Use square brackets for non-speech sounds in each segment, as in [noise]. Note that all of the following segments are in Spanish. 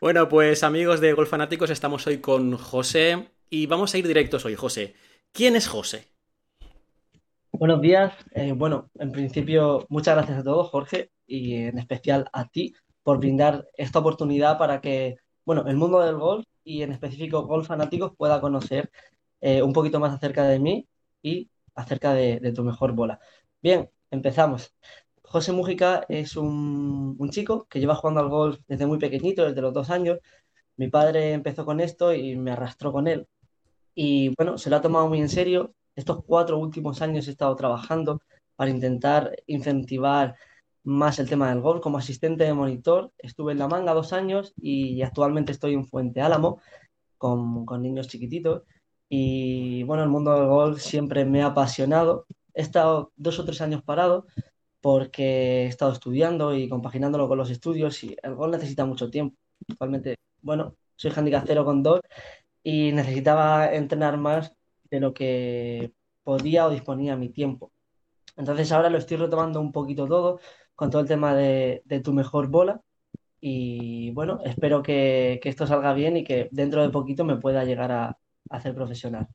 Bueno, pues amigos de Golf Fanáticos, estamos hoy con José y vamos a ir directos hoy. José, ¿quién es José? Buenos días. Eh, bueno, en principio, muchas gracias a todos, Jorge, y en especial a ti por brindar esta oportunidad para que, bueno, el mundo del golf y en específico Golf Fanáticos pueda conocer eh, un poquito más acerca de mí y acerca de, de tu mejor bola. Bien, empezamos. José Mújica es un, un chico que lleva jugando al golf desde muy pequeñito, desde los dos años. Mi padre empezó con esto y me arrastró con él. Y bueno, se lo ha tomado muy en serio. Estos cuatro últimos años he estado trabajando para intentar incentivar más el tema del golf como asistente de monitor. Estuve en La Manga dos años y actualmente estoy en Fuente Álamo con, con niños chiquititos. Y bueno, el mundo del golf siempre me ha apasionado. He estado dos o tres años parado porque he estado estudiando y compaginándolo con los estudios y el golf necesita mucho tiempo. Actualmente, bueno, soy handicap 0,2 y necesitaba entrenar más de lo que podía o disponía mi tiempo. Entonces ahora lo estoy retomando un poquito todo con todo el tema de, de tu mejor bola y bueno, espero que, que, esto salga bien y que dentro de poquito me pueda llegar a, a hacer profesional.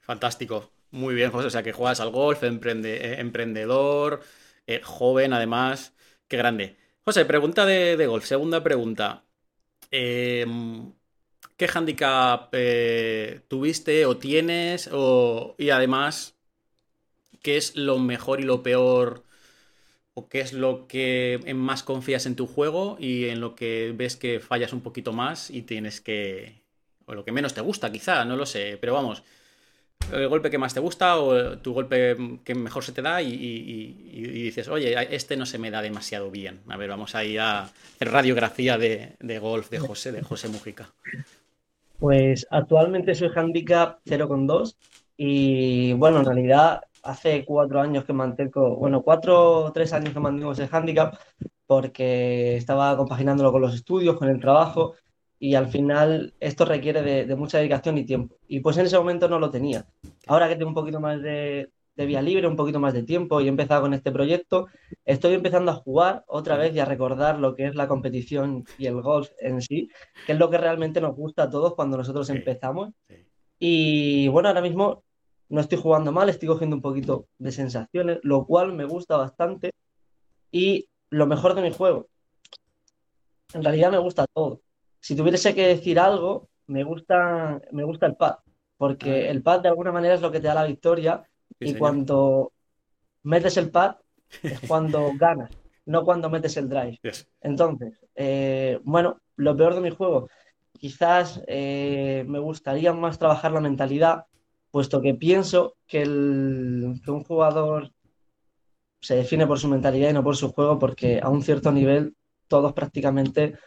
Fantástico, muy bien José, o sea que juegas al golf, emprende, eh, emprendedor, eh, joven además, qué grande. José, pregunta de, de golf, segunda pregunta. Eh, ¿Qué handicap eh, tuviste o tienes? O, y además, ¿qué es lo mejor y lo peor? ¿O qué es lo que más confías en tu juego y en lo que ves que fallas un poquito más y tienes que... o lo que menos te gusta quizá, no lo sé, pero vamos, el golpe que más te gusta o tu golpe que mejor se te da y, dices, oye, este no se me da demasiado bien. A ver, vamos ahí a hacer radiografía de, de golf de José, de José Mujica. Pues actualmente soy handicap 0,2 y bueno, en realidad hace cuatro años que mantengo, bueno, cuatro o tres años que mantengo ese handicap porque estaba compaginándolo con los estudios, con el trabajo y al final esto requiere de, de, mucha dedicación y tiempo. Y pues en ese momento no lo tenía. Ahora que tengo un poquito más de, de, vía libre, un poquito más de tiempo y he empezado con este proyecto, estoy empezando a jugar otra vez y a recordar lo que es la competición y el golf en sí, que es lo que realmente nos gusta a todos cuando nosotros sí, empezamos. Sí. Y bueno, ahora mismo no estoy jugando mal, estoy cogiendo un poquito de sensaciones, lo cual me gusta bastante. Y lo mejor de mi juego, en realidad me gusta todo si tuviese que decir algo, me gusta, me gusta el pad, porque el pad de alguna manera es lo que te da la victoria sí, y señor. cuando metes el pad es [laughs] cuando ganas, no cuando metes el drive. Yes. Entonces, eh, bueno, lo peor de mi juego, quizás eh, me gustaría más trabajar la mentalidad, puesto que pienso que, el, que un jugador se define por su mentalidad y no por su juego, porque a un cierto nivel todos prácticamente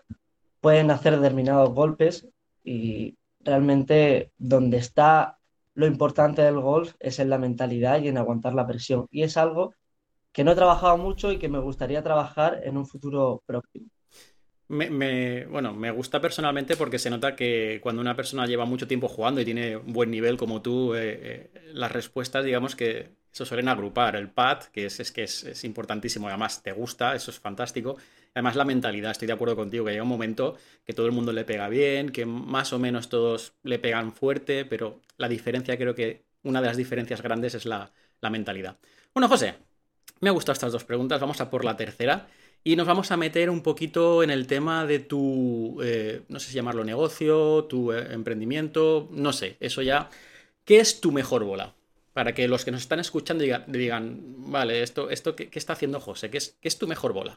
pueden hacer determinados golpes y realmente donde está lo importante del golf es en la mentalidad y en aguantar la presión. Y es algo que no he trabajado mucho y que me gustaría trabajar en un futuro próximo. Me, me, bueno, me gusta personalmente porque se nota que cuando una persona lleva mucho tiempo jugando y tiene un buen nivel como tú, eh, eh, las respuestas, digamos que se suelen agrupar. El pad, que es, es que es, es, importantísimo, además te gusta, eso es fantástico. Además la mentalidad, estoy de acuerdo contigo, que llega un momento que todo el mundo le pega bien, que más o menos todos le pegan fuerte, pero la diferencia, creo que una de las diferencias grandes es la, la mentalidad. Bueno, José, me han gustado estas dos preguntas, vamos a por la tercera. Y nos vamos a meter un poquito en el tema de tu, eh, no sé si llamarlo negocio, tu eh, emprendimiento, no sé, eso ya. ¿Qué es tu mejor bola? Para que los que nos están escuchando digan, vale, esto, esto ¿qué, ¿qué, está haciendo José? ¿Qué es, ¿Qué es tu mejor bola?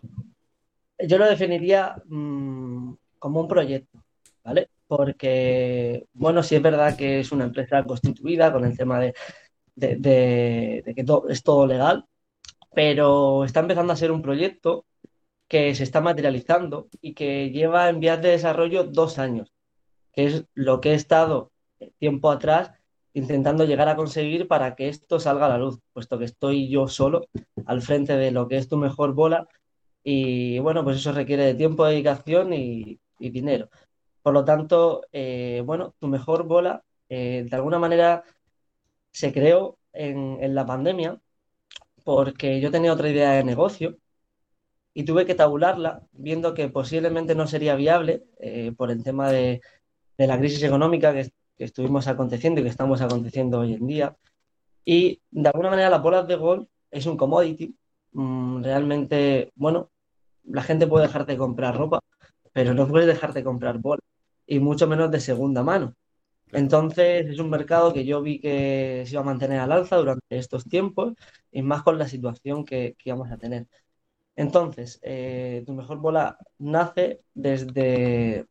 Yo lo definiría mmm, como un proyecto, ¿vale? Porque, bueno, sí es verdad que es una empresa constituida con el tema de, de, que todo, es todo legal, pero está empezando a ser un proyecto que se está materializando y que lleva en vías de desarrollo dos años, que es lo que he estado tiempo atrás intentando llegar a conseguir para que esto salga a la luz, puesto que estoy yo solo al frente de lo que es tu mejor bola y bueno, pues eso requiere de tiempo, dedicación y, y dinero. Por lo tanto, eh, bueno, tu mejor bola eh, de alguna manera se creó en, en la pandemia porque yo tenía otra idea de negocio y tuve que tabularla, viendo que posiblemente no sería viable eh, por el tema de, la crisis económica que, estuvimos aconteciendo y que estamos aconteciendo hoy en día. Y de alguna manera las bolas de golf es un commodity. Mm, realmente, bueno, la gente puede dejarte de comprar ropa, pero no puedes dejarte de comprar bolas, y mucho menos de segunda mano. Entonces es un mercado que yo vi que se iba a mantener al alza durante estos tiempos y más con la situación que, que íbamos a tener. Entonces, eh, tu mejor bola nace desde,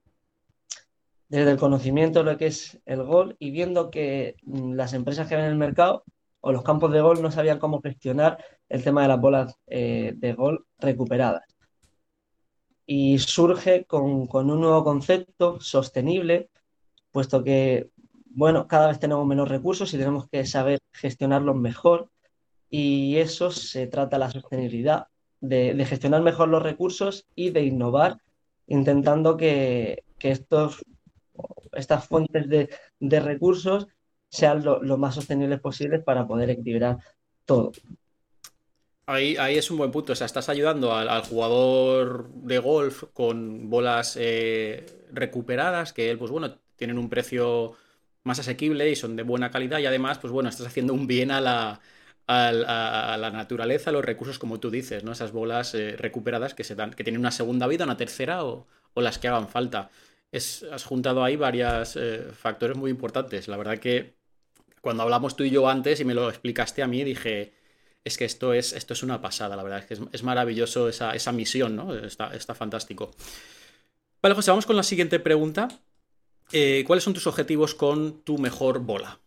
desde el conocimiento de lo que es el gol y viendo que mm, las empresas que ven en el mercado o los campos de gol no sabían cómo gestionar el tema de las bolas eh, de gol recuperadas. Y surge con, con, un nuevo concepto sostenible, puesto que, bueno, cada vez tenemos menos recursos y tenemos que saber gestionarlos mejor. Y eso se trata de la sostenibilidad, de, gestionar mejor los recursos y de innovar, intentando que, estos, estas fuentes de, recursos sean lo, más sostenibles posibles para poder equilibrar todo. Ahí, ahí, es un buen punto. O sea, estás ayudando al, jugador de golf con bolas eh, recuperadas, que él, pues bueno, tienen un precio más asequible y son de buena calidad. Y además, pues bueno, estás haciendo un bien a la, a, la naturaleza, a los recursos, como tú dices, ¿no? Esas bolas eh, recuperadas que se dan, que tienen una segunda vida, una tercera o, las que hagan falta. Has juntado ahí varios eh, factores muy importantes. La verdad que cuando hablamos tú y yo antes y me lo explicaste a mí, dije, es que esto es, esto es una pasada, la verdad es que es, maravilloso esa, esa, misión, ¿no? Está, está, fantástico. Vale, José, vamos con la siguiente pregunta. Eh, ¿Cuáles son tus objetivos con tu mejor bola?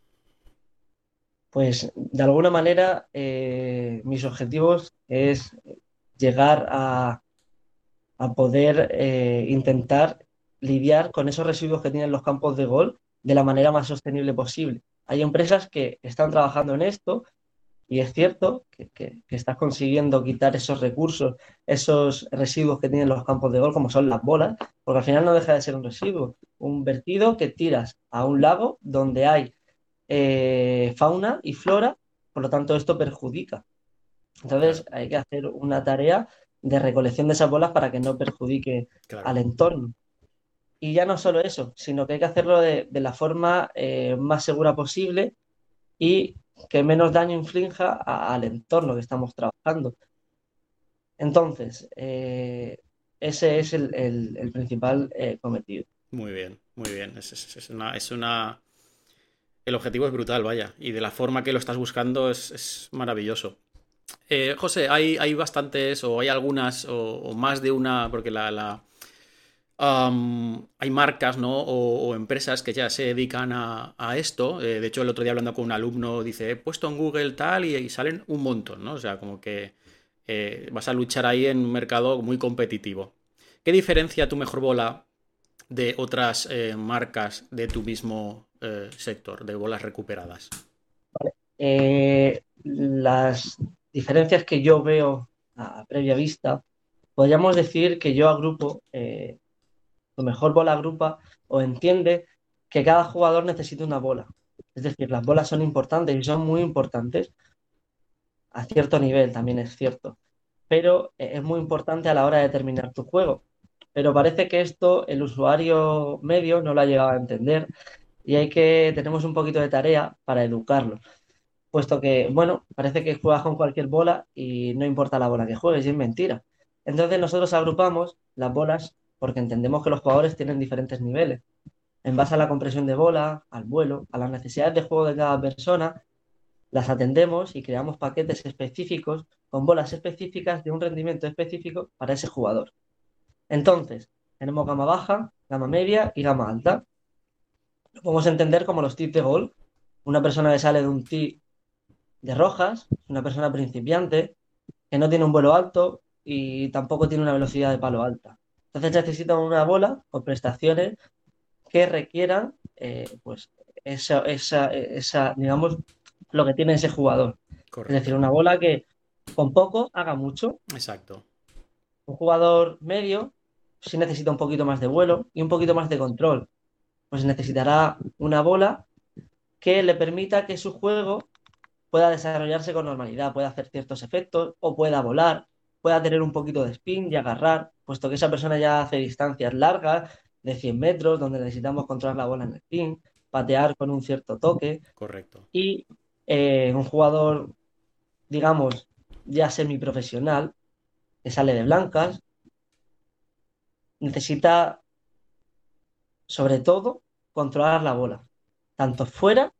Pues de alguna manera eh, mis objetivos es llegar a, poder eh, intentar lidiar con esos residuos que tienen los campos de gol de la manera más sostenible posible. Hay empresas que están trabajando en esto y es cierto que, estás consiguiendo quitar esos recursos, esos residuos que tienen los campos de gol, como son las bolas, porque al final no deja de ser un residuo, un vertido que tiras a un lago donde hay eh, fauna y flora, por lo tanto esto perjudica. Entonces hay que hacer una tarea de recolección de esas bolas para que no perjudique al entorno. Y ya no solo eso, sino que hay que hacerlo de, la forma eh, más segura posible y que menos daño inflinja al entorno que estamos trabajando. Entonces, eh, ese es el, principal cometido. Muy bien, muy bien. es una el objetivo es brutal, vaya. Y de la forma que lo estás buscando es, maravilloso. Eh, José, hay, hay, bastantes, o hay algunas, o, más de una, porque la. Hay marcas, ¿no? O, empresas que ya se dedican a, esto. Eh, de hecho, el otro día hablando con un alumno, dice, he puesto en Google tal y, salen un montón, ¿no? O sea, como que eh, vas a luchar ahí en un mercado muy competitivo. ¿Qué diferencia tu mejor bola de otras marcas de tu mismo eh, sector de bolas recuperadas? Eh, las diferencias que yo veo a previa vista, podríamos decir que yo agrupo, eh, mejor bola agrupa o entiende que cada jugador necesita una bola. Es decir, las bolas son importantes y son muy importantes a cierto nivel, también es cierto. Pero es muy importante a la hora de terminar tu juego. Pero parece que esto el usuario medio no lo ha llegado a entender y hay que, tenemos un poquito de tarea para educarlo, puesto que, bueno, parece que juegas con cualquier bola y no importa la bola que juegues, y es mentira. Entonces nosotros agrupamos las bolas porque entendemos que los jugadores tienen diferentes niveles. En base a la compresión de bola, al vuelo, a las necesidades de juego de cada persona, las atendemos y creamos paquetes específicos con bolas específicas de un rendimiento específico para ese jugador. Entonces, tenemos gama baja, gama media y gama alta lo podemos entender como los tips de gol. Una persona que sale de un tee de rojas, una persona principiante, que no tiene un vuelo alto y tampoco tiene una velocidad de palo alta. Entonces necesita una bola con prestaciones que requieran eh, pues esa, esa, digamos, lo que tiene ese jugador. Es decir, una bola que con poco haga mucho. Exacto. Un jugador medio sí necesita un poquito más de vuelo y un poquito más de control pues necesitará una bola que le permita que su juego pueda desarrollarse con normalidad, pueda hacer ciertos efectos o pueda volar pueda tener un poquito de spin y agarrar, puesto que esa persona ya hace distancias largas de 100 metros, donde necesitamos controlar la bola en el spin, patear con un cierto toque. Correcto. Y eh, un jugador, digamos, ya semiprofesional, que sale de blancas, necesita, sobre todo, controlar la bola, tanto fuera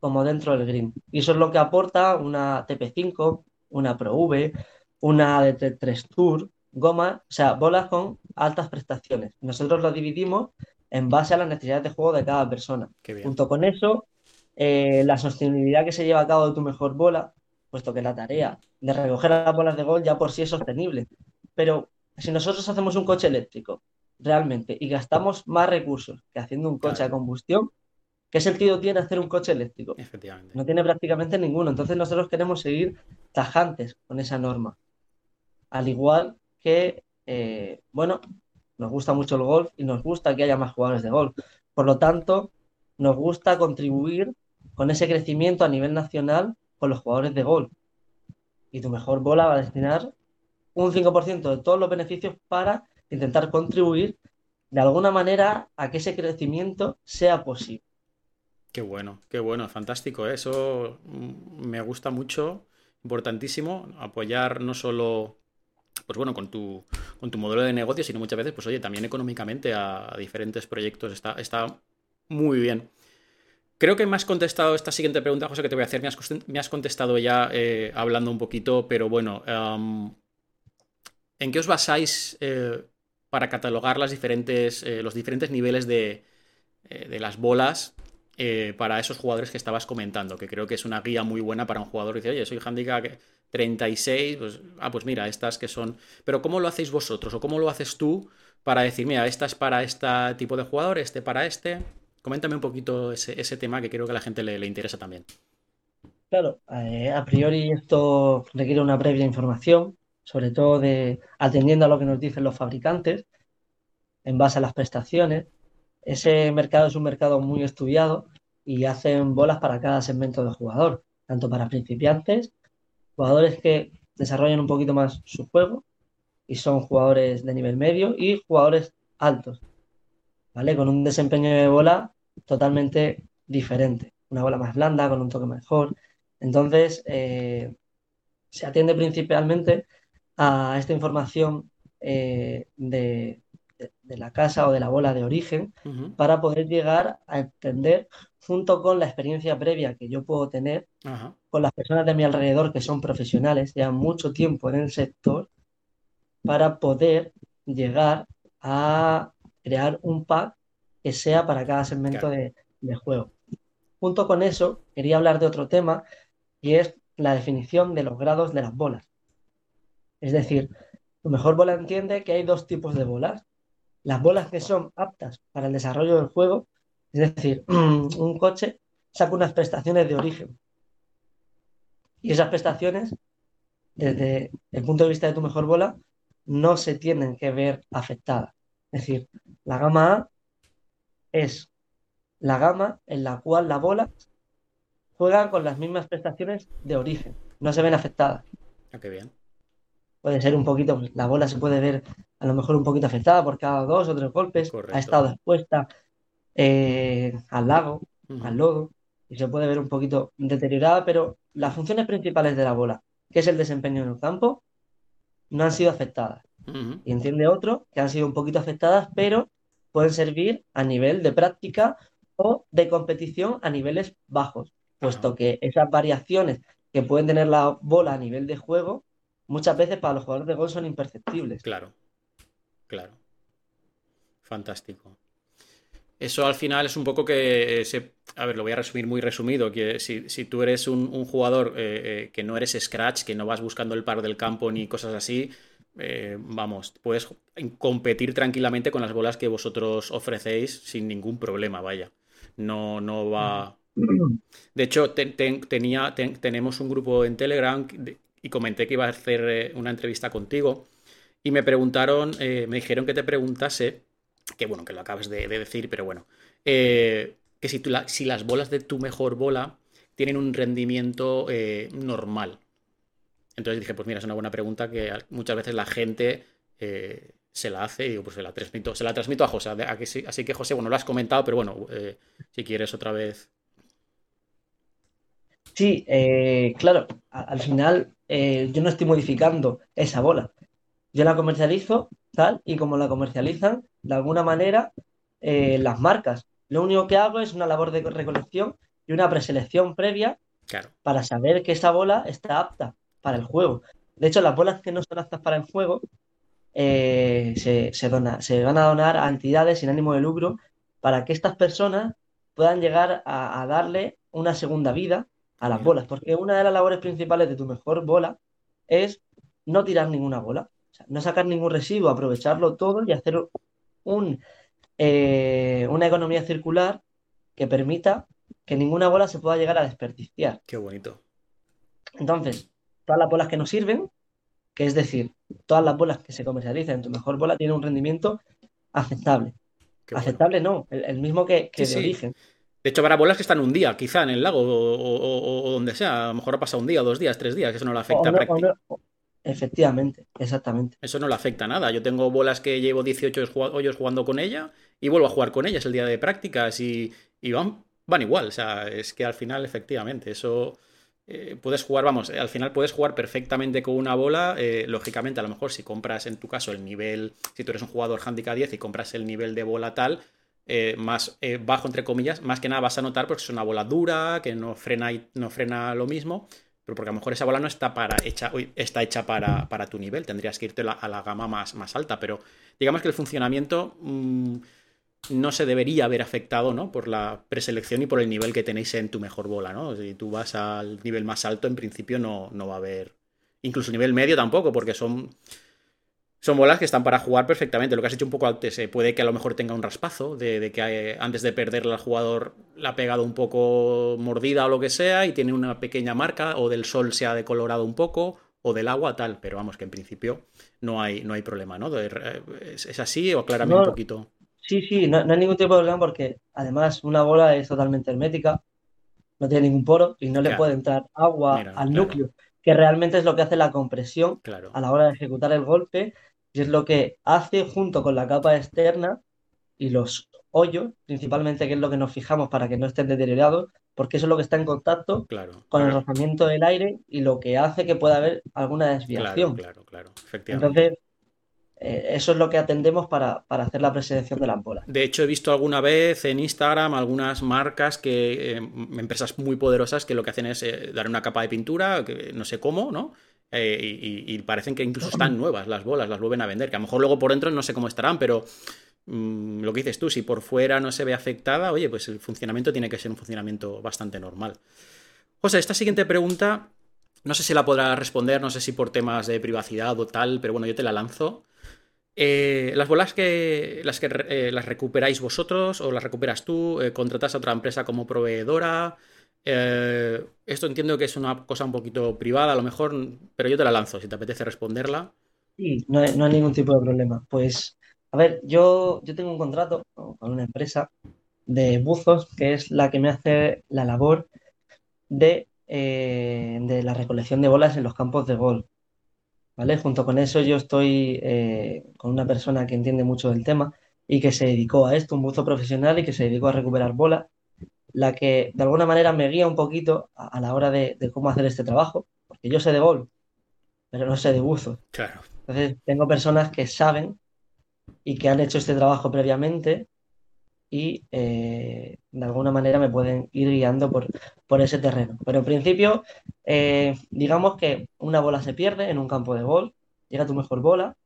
como dentro del green. Y eso es lo que aporta una TP5, una Pro V, una DT3 Tour, goma, o sea, bolas con altas prestaciones. Nosotros lo dividimos en base a las necesidades de juego de cada persona. Junto con eso, eh, la sostenibilidad que se lleva a cabo de tu mejor bola, puesto que la tarea de recoger las bolas de gol ya por sí es sostenible. Pero si nosotros hacemos un coche eléctrico realmente y gastamos más recursos que haciendo un coche a combustión, ¿qué sentido tiene hacer un coche eléctrico? Efectivamente. No tiene prácticamente ninguno. Entonces nosotros queremos seguir tajantes con esa norma. Al igual que, eh, bueno, nos gusta mucho el golf y nos gusta que haya más jugadores de golf. Por lo tanto, nos gusta contribuir con ese crecimiento a nivel nacional con los jugadores de golf. Y tu mejor bola va a destinar un 5% de todos los beneficios para intentar contribuir de alguna manera a que ese crecimiento sea posible. Qué bueno, qué bueno, fantástico. Eso mm, me gusta mucho, importantísimo, apoyar no solo pues bueno, con tu, con tu modelo de negocio, sino muchas veces, pues oye, también económicamente a, diferentes proyectos. Está, está muy bien. Creo que me has contestado esta siguiente pregunta, José, que te voy a hacer. Me has, contestado ya eh, hablando un poquito, pero bueno, ¿en qué os basáis eh, para catalogar diferentes, eh, los diferentes niveles de, de las bolas para esos jugadores que estabas comentando? Que creo que es una guía muy buena para un jugador que dice, oye, soy handicap 36, pues, ah, pues mira, estas que son... Pero ¿cómo lo hacéis vosotros o cómo lo haces tú para decir, mira, esta es para este tipo de jugador, este para este? Coméntame un poquito ese, tema que creo que a la gente le, interesa también. Claro, eh, a priori esto requiere una previa información, sobre todo de atendiendo a lo que nos dicen los fabricantes, en base a las prestaciones. Ese mercado es un mercado muy estudiado y hacen bolas para cada segmento de jugador, tanto para principiantes jugadores que desarrollan un poquito más su juego y son jugadores de nivel medio y jugadores altos, ¿vale? Con un desempeño de bola totalmente diferente, una bola más blanda, con un toque mejor. Entonces, eh, se atiende principalmente a esta información eh, de, la casa o de la bola de origen para poder llegar a entender junto con la experiencia previa que yo puedo tener con las personas de mi alrededor que son profesionales, llevan mucho tiempo en el sector, para poder llegar a crear un pack que sea para cada segmento de, juego. Junto con eso, quería hablar de otro tema y es la definición de los grados de las bolas. Es decir, tu mejor bola entiende que hay dos tipos de bolas. Las bolas que son aptas para el desarrollo del juego es decir, [clears throat] un coche saca unas prestaciones de origen. Y esas prestaciones, desde el punto de vista de tu mejor bola, no se tienen que ver afectadas. Es decir, la gama A es la gama en la cual la bola juega con las mismas prestaciones de origen. No se ven afectadas. Ah, qué bien. Puede ser un poquito, la bola se puede ver a lo mejor un poquito afectada por cada dos o tres golpes. Ha estado expuesta eh, al lago, al lodo, y se puede ver un poquito deteriorada, pero las funciones principales de la bola, que es el desempeño en el campo, no han sido afectadas. Y entiende otro que han sido un poquito afectadas, pero pueden servir a nivel de práctica o de competición a niveles bajos, puesto que esas variaciones que pueden tener la bola a nivel de juego, muchas veces para los jugadores de gol son imperceptibles. Claro, claro. Fantástico. Eso al final es un poco que, se, a ver, lo voy a resumir muy resumido, que si, tú eres un, jugador eh, eh, que no eres scratch, que no vas buscando el paro del campo ni cosas así, eh, vamos, puedes competir tranquilamente con las bolas que vosotros ofrecéis sin ningún problema, vaya. No, no va... De hecho, tenía, tenemos un grupo en Telegram y comenté que iba a hacer una entrevista contigo y me preguntaron, me dijeron que te preguntase que bueno, que lo acabas de, decir, pero bueno, eh, que si, las bolas de tu mejor bola tienen un rendimiento eh, normal. Entonces dije, pues mira, es una buena pregunta que muchas veces la gente eh, se la hace y digo, pues se la transmito, se la transmito a José. Así que José, bueno, lo has comentado, pero bueno, eh, si quieres otra vez. Sí, claro, al final yo no estoy modificando esa bola. Yo la comercializo, tal, y como la comercializan, de alguna manera, las marcas. Lo único que hago es una labor de recolección y una preselección previa para saber que esa bola está apta para el juego. De hecho, las bolas que no son aptas para el juego eh, se, se, van a donar a entidades sin ánimo de lucro para que estas personas puedan llegar a, darle una segunda vida a las bolas. Porque una de las labores principales de tu mejor bola es no tirar ninguna bola, no sacar ningún residuo, aprovecharlo todo y hacer un, eh, una economía circular que permita que ninguna bola se pueda llegar a desperdiciar. Qué bonito. Entonces, todas las bolas que nos sirven, que es decir, todas las bolas que se comercializan en tu mejor bola tienen un rendimiento aceptable. aceptable no, el, mismo que, que de origen. De hecho, habrá bolas que están un día, quizá en el lago o, donde sea. A lo mejor ha pasado un día, dos días, tres días, que eso no le afecta. efectivamente, exactamente. Eso no le afecta nada. Yo tengo bolas que llevo 18 hoyos jugando con ella y vuelvo a jugar con ellas el día de prácticas y, y van van igual. O sea, es que al final, efectivamente, eso. Eh, puedes jugar, vamos, al final puedes jugar perfectamente con una bola. Eh, lógicamente, a lo mejor si compras en tu caso el nivel, si tú eres un jugador handicap 10 y compras el nivel de bola tal, eh, más bajo, entre comillas, más que nada vas a notar porque es una bola dura, que no frena, y, no frena lo mismo, pero porque a lo mejor esa bola no está, para, hecha, está hecha para, para tu nivel, tendrías que irte a la gama más, más alta, pero digamos que el funcionamiento... Mm, no se debería haber afectado ¿no? por la preselección y por el nivel que tenéis en tu mejor bola. ¿no? Si tú vas al nivel más alto, en principio no, no va a haber. Incluso nivel medio tampoco, porque son, son bolas que están para jugar perfectamente. Lo que has hecho un poco antes, eh, puede que a lo mejor tenga un raspazo, de, que eh, antes de perderla el jugador la ha pegado un poco mordida o lo que sea y tiene una pequeña marca, o del sol se ha decolorado un poco, o del agua tal, pero vamos, que en principio no hay, no hay problema, ¿no? ¿Es, así o aclárame un poquito? Sí, sí, no, hay ningún tipo de problema porque además una bola es totalmente hermética, no tiene ningún poro y no le puede entrar agua al núcleo, que realmente es lo que hace la compresión a la hora de ejecutar el golpe y es lo que hace junto con la capa externa y los hoyos, principalmente, que es lo que nos fijamos para que no estén deteriorados, porque eso es lo que está en contacto con el rozamiento del aire y lo que hace que pueda haber alguna desviación. Claro, claro, efectivamente. Entonces, eh, eso es lo que atendemos para, hacer la preselección de la bolas. De hecho, he visto alguna vez en Instagram algunas marcas que, eh, empresas muy poderosas, que lo que hacen es eh, dar una capa de pintura, que no sé cómo, ¿no? Y, parecen que incluso están [clears throat] nuevas las bolas, las vuelven a vender, que a lo mejor luego por dentro no sé cómo estarán, pero mm, lo que dices tú, si por fuera no se ve afectada, oye, pues el funcionamiento tiene que ser un funcionamiento bastante normal. José, esta siguiente pregunta, no sé si la podrás responder, no sé si por temas de privacidad o tal, pero bueno, yo te la lanzo. Eh, las bolas que las que eh, las recuperáis vosotros o las recuperas tú, eh, contratas a otra empresa como proveedora. Esto entiendo que es una cosa un poquito privada, a lo mejor, pero yo te la lanzo si te apetece responderla. Sí, no hay, ningún tipo de problema. Pues, a ver, yo, yo tengo un contrato con una empresa de buzos que es la que me hace la labor de, de la recolección de bolas en los campos de golf. ¿vale? Junto con eso yo estoy eh, con una persona que entiende mucho del tema y que se dedicó a esto, un buzo profesional y que se dedicó a recuperar bolas, la que de alguna manera me guía un poquito a, la hora de, cómo hacer este trabajo, porque yo sé de golf, pero no sé de buzo. Claro. Entonces tengo personas que saben y que han hecho este trabajo previamente y eh, de alguna manera me pueden ir guiando por, por ese terreno. Pero en principio, eh, digamos que una bola se pierde en un campo de gol, llega tu mejor bola,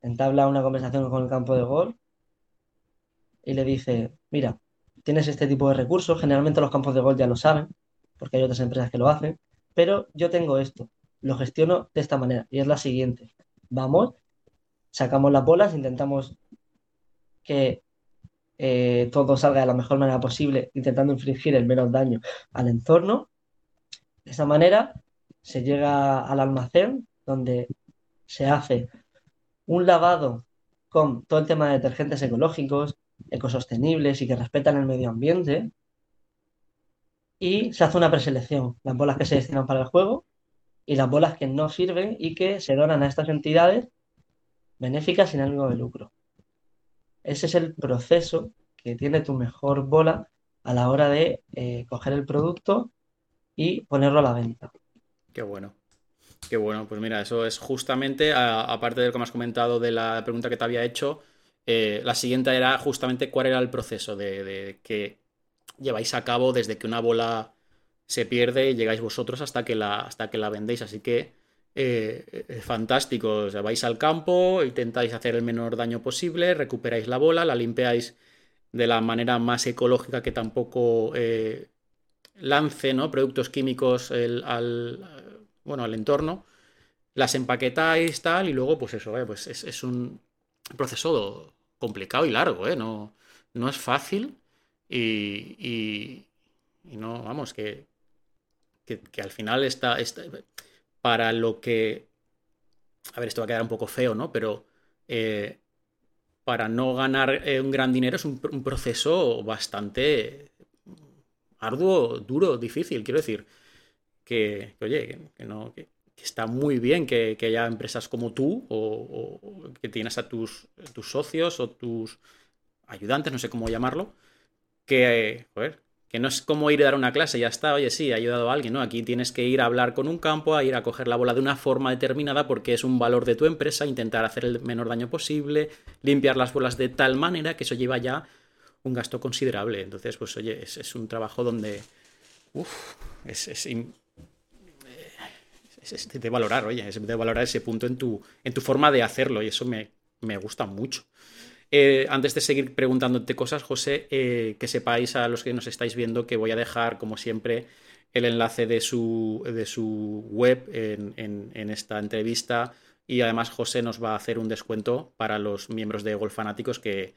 entabla una conversación con el campo de gol y le dice, mira, tienes este tipo de recursos, generalmente los campos de gol ya lo saben, porque hay otras empresas que lo hacen, pero yo tengo esto, lo gestiono de esta manera y es la siguiente. Vamos, sacamos las bolas, intentamos que eh, todo salga de la mejor manera posible, intentando infligir el menos daño al entorno. De esa manera se llega al almacén donde se hace un lavado con todo el tema de detergentes ecológicos, ecosostenibles y que respetan el medio ambiente. Y se hace una preselección, las bolas que se destinan para el juego y las bolas que no sirven y que se donan a estas entidades benéficas sin ánimo de lucro. Ese es el proceso que tiene tu mejor bola a la hora de eh, coger el producto y ponerlo a la venta. Qué bueno. Qué bueno, pues mira, eso es justamente, aparte de lo que me has comentado de la pregunta que te había hecho, eh, la siguiente era justamente cuál era el proceso de, que lleváis a cabo desde que una bola se pierde y llegáis vosotros hasta que la, hasta que la vendéis. Así que eh, es fantástico. O vais al campo, intentáis hacer el menor daño posible, recuperáis la bola, la limpiáis de la manera más ecológica que tampoco eh, lance ¿no? productos químicos al, bueno, al entorno, las empaquetáis tal y luego pues eso, pues es, un proceso complicado y largo, ¿eh? no, no es fácil y, y, no, vamos, que, que, al final está, está, para lo que, a ver, esto va a quedar un poco feo, ¿no? Pero para no ganar eh, un gran dinero es un, proceso bastante arduo, duro, difícil. Quiero decir que, oye, que, no, que, está muy bien que, haya empresas como tú o, que tienes a tus, socios o tus ayudantes, no sé cómo llamarlo, que, que no es como ir a dar una clase, ya está, oye, sí, ha ayudado a alguien, ¿no? Aquí tienes que ir a hablar con un campo, a ir a coger la bola de una forma determinada porque es un valor de tu empresa, intentar hacer el menor daño posible, limpiar las bolas de tal manera que eso lleva ya un gasto considerable. Entonces, pues oye, es, un trabajo donde... Es, de valorar, oye, es de valorar ese punto en tu, en tu forma de hacerlo y eso me, me gusta mucho. Eh, antes de seguir preguntándote cosas, José, eh, que sepáis a los que nos estáis viendo que voy a dejar, como siempre, el enlace de su, de su web en, esta entrevista. Y además José nos va a hacer un descuento para los miembros de Golf Fanáticos que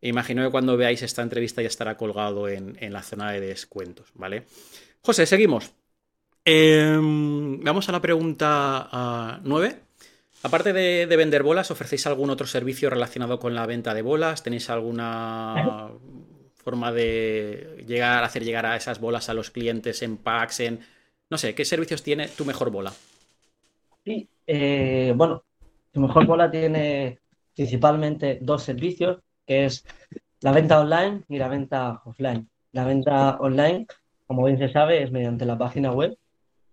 imagino que cuando veáis esta entrevista ya estará colgado en, la zona de descuentos, ¿vale? José, seguimos. Em, vamos a la pregunta 9. Ah, Aparte de, vender bolas, ¿ofrecéis algún otro servicio relacionado con la venta de bolas? ¿Tenéis alguna forma de llegar, hacer llegar a esas bolas a los clientes en packs? En... No sé, ¿qué servicios tiene tu mejor bola? Sí, eh, bueno, tu mejor bola tiene principalmente dos servicios, que es la venta online y la venta offline. La venta online, como bien se sabe, es mediante la página web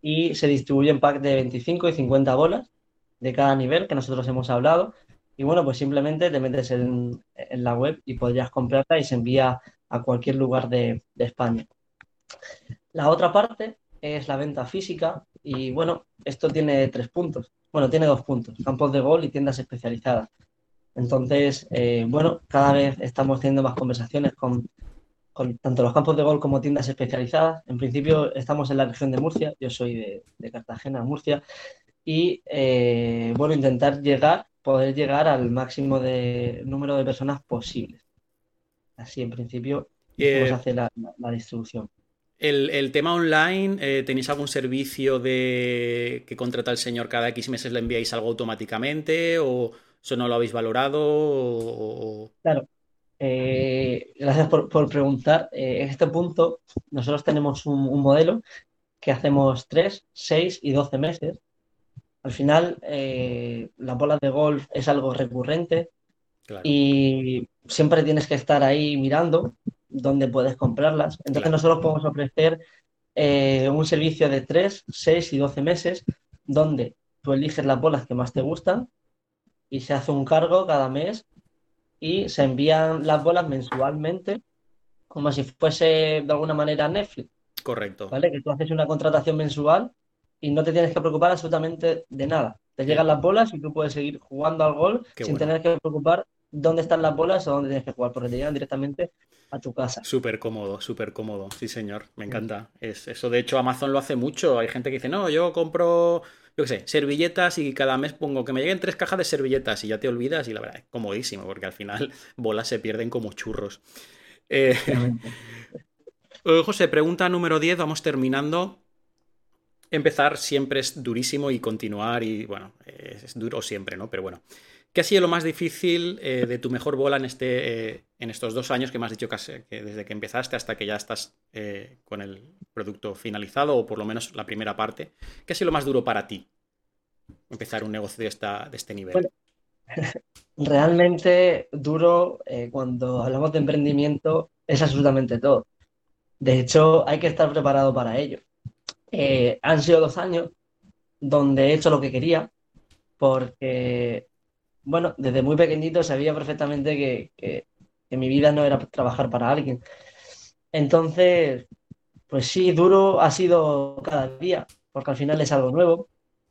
y se distribuye en pack de 25 y 50 bolas de cada nivel que nosotros hemos hablado. Y bueno, pues simplemente te metes en, la web y podrías comprarla y se envía a cualquier lugar de, España. La otra parte es la venta física y bueno, esto tiene tres puntos. Bueno, tiene dos puntos, campos de gol y tiendas especializadas. Entonces, eh, bueno, cada vez estamos teniendo más conversaciones con, tanto los campos de gol como tiendas especializadas. En principio estamos en la región de Murcia, yo soy de, de Cartagena, Murcia, y eh, bueno, intentar llegar, poder llegar al máximo de número de personas posibles. Así, en principio, vamos a hacer la, distribución. El, tema online, eh, ¿tenéis algún servicio de que contrata el señor cada X meses le enviáis algo automáticamente o eso no lo habéis valorado? Claro. Eh, gracias por, preguntar. en este punto, nosotros tenemos un, un modelo que hacemos 3, 6 y 12 meses al final, eh, las bolas de golf es algo recurrente y siempre tienes que estar ahí mirando dónde puedes comprarlas. Entonces nosotros podemos ofrecer eh, un servicio de 3, 6 y 12 meses donde tú eliges las bolas que más te gustan y se hace un cargo cada mes y se envían las bolas mensualmente como si fuese de alguna manera Netflix. Correcto. ¿Vale? Que tú haces una contratación mensual y no te tienes que preocupar absolutamente de nada. Te llegan las bolas y tú puedes seguir jugando al gol sin tener que preocupar dónde están las bolas o dónde tienes que jugar, porque te llegan directamente a tu casa. Súper cómodo, súper cómodo. Sí, señor, me encanta. Es, eso, de hecho, Amazon lo hace mucho. Hay gente que dice, no, yo compro, yo qué sé, servilletas y cada mes pongo que me lleguen tres cajas de servilletas y ya te olvidas y la verdad es comodísimo, porque al final [laughs] bolas se pierden como churros. Eh, [laughs] eh, José, pregunta número 10, vamos terminando empezar siempre es durísimo y continuar y bueno, es duro siempre, ¿no? Pero bueno. ¿Qué ha sido lo más difícil eh, de tu mejor bola en, este, eh, en estos dos años que me has dicho que, desde que empezaste hasta que ya estás eh, con el producto finalizado o por lo menos la primera parte? ¿Qué ha sido lo más duro para ti empezar un negocio de, este nivel? [laughs] Realmente duro cuando hablamos de emprendimiento es absolutamente todo. De hecho, hay que estar preparado para ello. han sido dos años donde he hecho lo que quería, porque bueno, desde muy pequeñito sabía perfectamente que, mi vida no era trabajar para alguien. Entonces, pues sí, duro ha sido cada día, porque al final es algo nuevo,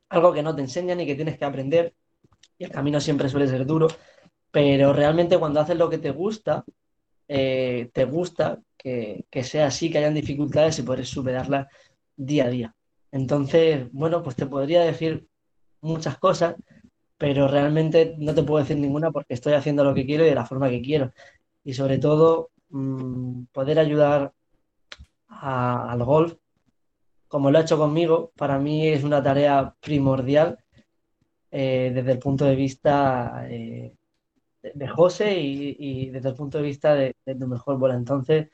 algo que no te enseñan y que tienes que aprender, y el camino siempre suele ser duro, pero realmente cuando haces lo que te gusta, eh, te gusta que, que, sea así, que hayan dificultades y puedes superarlas día a día. Entonces, bueno, pues te podría decir muchas cosas, pero realmente no te puedo decir ninguna porque estoy haciendo lo que quiero y de la forma que quiero. Y sobre todo, mm, poder ayudar al golf, como lo ha hecho conmigo, para mí es una tarea primordial desde el punto de vista de, José y, desde el punto de vista de, tu mejor bola. Entonces,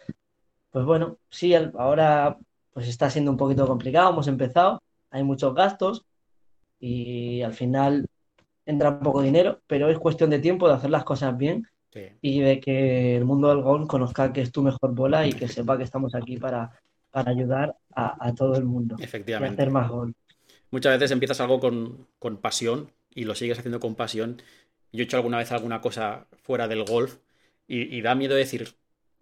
pues bueno, sí, ahora pues está siendo un poquito complicado, hemos empezado, hay muchos gastos y al final entra poco dinero, pero es cuestión de tiempo de hacer las cosas bien y de que el mundo del golf conozca que es tu mejor bola y que sepa que estamos aquí para, para ayudar a, todo el mundo. Efectivamente. Y hacer más golf. Muchas veces empiezas algo con, pasión y lo sigues haciendo con pasión. Yo he hecho alguna vez alguna cosa fuera del golf y, da miedo decir,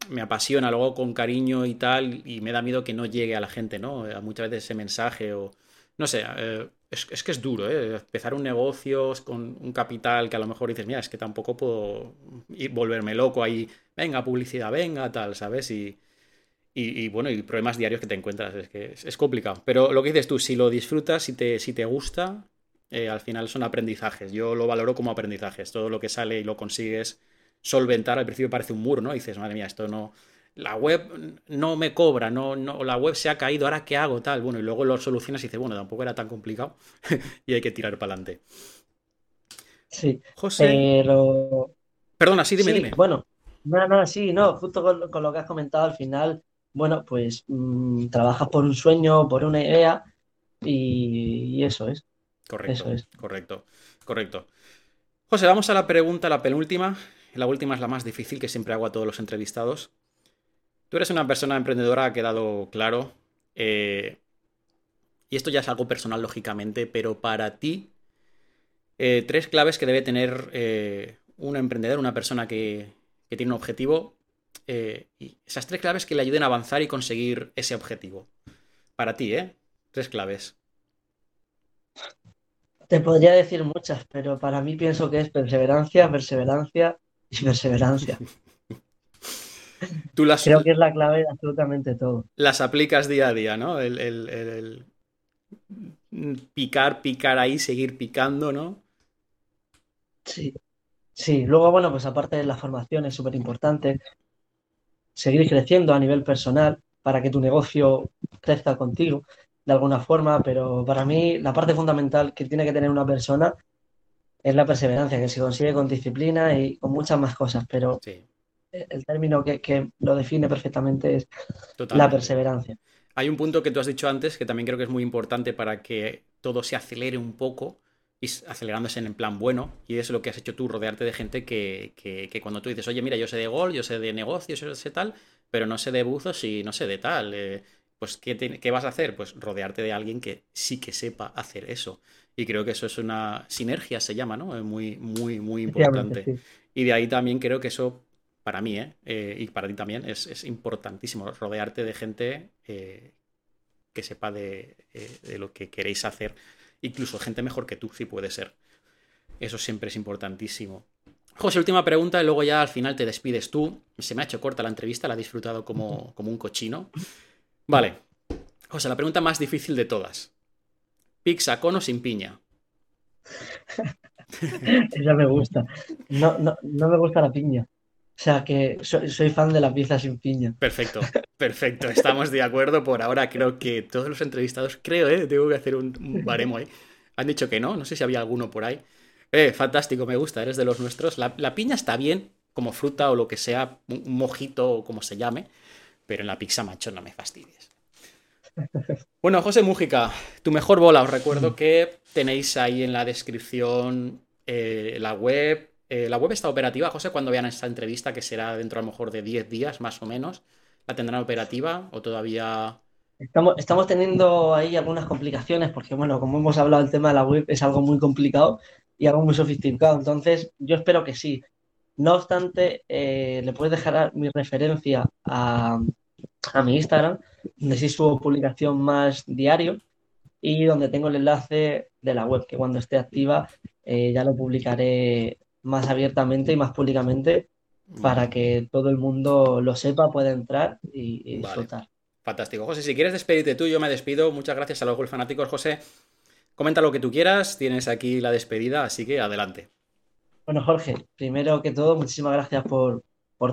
me apasiona, luego con cariño y tal, y me da miedo que no llegue a la gente, ¿no? Muchas veces ese mensaje o, no sé, eh, es, que es duro, ¿eh? Empezar un negocio con un capital que a lo mejor dices, mira, es que tampoco puedo volverme loco ahí, venga, publicidad, venga, tal, ¿sabes? Y, y, bueno, y problemas diarios que te encuentras, es que es, complicado. Pero lo que dices tú, si lo disfrutas, si te, si te gusta, eh, al final son aprendizajes. Yo lo valoro como aprendizajes. Todo lo que sale y lo consigues solventar, al principio parece un muro, ¿no? Dices, madre mía, esto no la web no me cobra, no, no, la web se ha caído, ¿ahora qué hago? Tal, bueno, y luego lo solucionas y dices, bueno, tampoco era tan complicado [laughs] y hay que tirar para adelante. Sí. José. Pero... Perdona, sí, dime, dime. Bueno, no, no, sí, no, justo con, lo que has comentado al final, bueno, pues mm, trabajas por un sueño, por una idea y, eso es. Correcto, eso es. correcto, correcto. José, vamos a la pregunta, la penúltima. La última es la más difícil que siempre hago a todos los entrevistados. Tú eres una persona emprendedora, ha quedado claro. Eh, y esto ya es algo personal, lógicamente, pero para ti, eh, tres claves que debe tener eh, un emprendedor, una persona que, tiene un objetivo, y esas tres claves que le ayuden a avanzar y conseguir ese objetivo. Para ti, ¿eh? Tres claves. Te podría decir muchas, pero para mí pienso que es perseverancia, perseverancia y perseverancia. [laughs] Creo que es la clave de absolutamente todo. Las aplicas día a día, ¿no? El, picar, picar ahí, seguir picando, ¿no? Sí. Sí, luego, bueno, pues aparte de la formación es súper importante seguir creciendo a nivel personal para que tu negocio crezca contigo de alguna forma, pero para mí la parte fundamental que tiene que tener una persona es la perseverancia, que se consigue con disciplina y con muchas más cosas, pero sí el término que, lo define perfectamente es la perseverancia. Hay un punto que tú has dicho antes que también creo que es muy importante para que todo se acelere un poco y acelerándose en el plan bueno. Y es lo que has hecho tú, rodearte de gente que, que, cuando tú dices, oye, mira, yo sé de gol, yo sé de negocios, yo sé tal, pero no sé de buzos y no sé de tal. Eh, pues, ¿qué, vas a hacer? Pues rodearte de alguien que sí que sepa hacer eso. Y creo que eso es una sinergia, se llama, ¿no? Es muy, muy, muy importante. Y de ahí también creo que eso para mí, ¿eh? ¿eh? y para ti también, es, importantísimo rodearte de gente eh, que sepa eh, de, lo que queréis hacer, incluso gente mejor que tú, si puede ser. Eso siempre es importantísimo. José, última pregunta y luego ya al final te despides tú. Se me ha hecho corta la entrevista, la he disfrutado como, [laughs] como un cochino. Vale. José, la pregunta más difícil de todas. ¿Pizza con o sin piña? [laughs] Esa me gusta. No, no, no me gusta la piña. O sea que soy, fan de la pizza sin piña. Perfecto, perfecto. Estamos de acuerdo. Por ahora creo que todos los entrevistados, creo, ¿eh? tengo que hacer un, baremo ahí. Han dicho que no, no sé si había alguno por ahí. Eh, fantástico, me gusta, eres de los nuestros. La, piña está bien como fruta o lo que sea, un mojito o como se llame, pero en la pizza macho no me fastidies. Bueno, José Mújica, tu mejor bola. Os recuerdo que tenéis ahí en la descripción eh, la web. Eh, la web está operativa, José, cuando vean esta entrevista, que será dentro a lo mejor de 10 días más o menos. ¿La tendrán operativa o todavía Estamos, teniendo ahí algunas complicaciones porque, bueno, como hemos hablado, el tema de la web es algo muy complicado y algo muy sofisticado. Entonces, yo espero que sí. No obstante, eh, le puedes dejar mi referencia a, mi Instagram, donde sí subo publicación más diario y donde tengo el enlace de la web, que cuando esté activa eh, ya lo publicaré más abiertamente y más públicamente para que todo el mundo lo sepa, pueda entrar y, disfrutar. Fantástico. José, si quieres despedirte tú, yo me despido. Muchas gracias a los Golf fanáticos. José, comenta lo que tú quieras. Tienes aquí la despedida, así que adelante. Bueno, Jorge, primero que todo, muchísimas gracias por,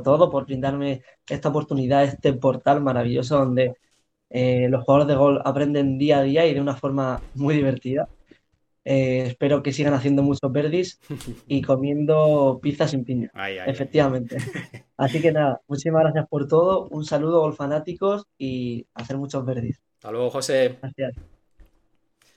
todo, por brindarme esta oportunidad, este portal maravilloso donde eh, los jugadores de golf aprenden día a día y de una forma muy divertida. Eh, espero que sigan haciendo muchos verdis y [laughs] comiendo pizza sin piña. efectivamente. [laughs] Así que nada, muchísimas gracias por todo. Un saludo, fanáticos y hacer muchos verdis. Hasta luego, José. Gracias.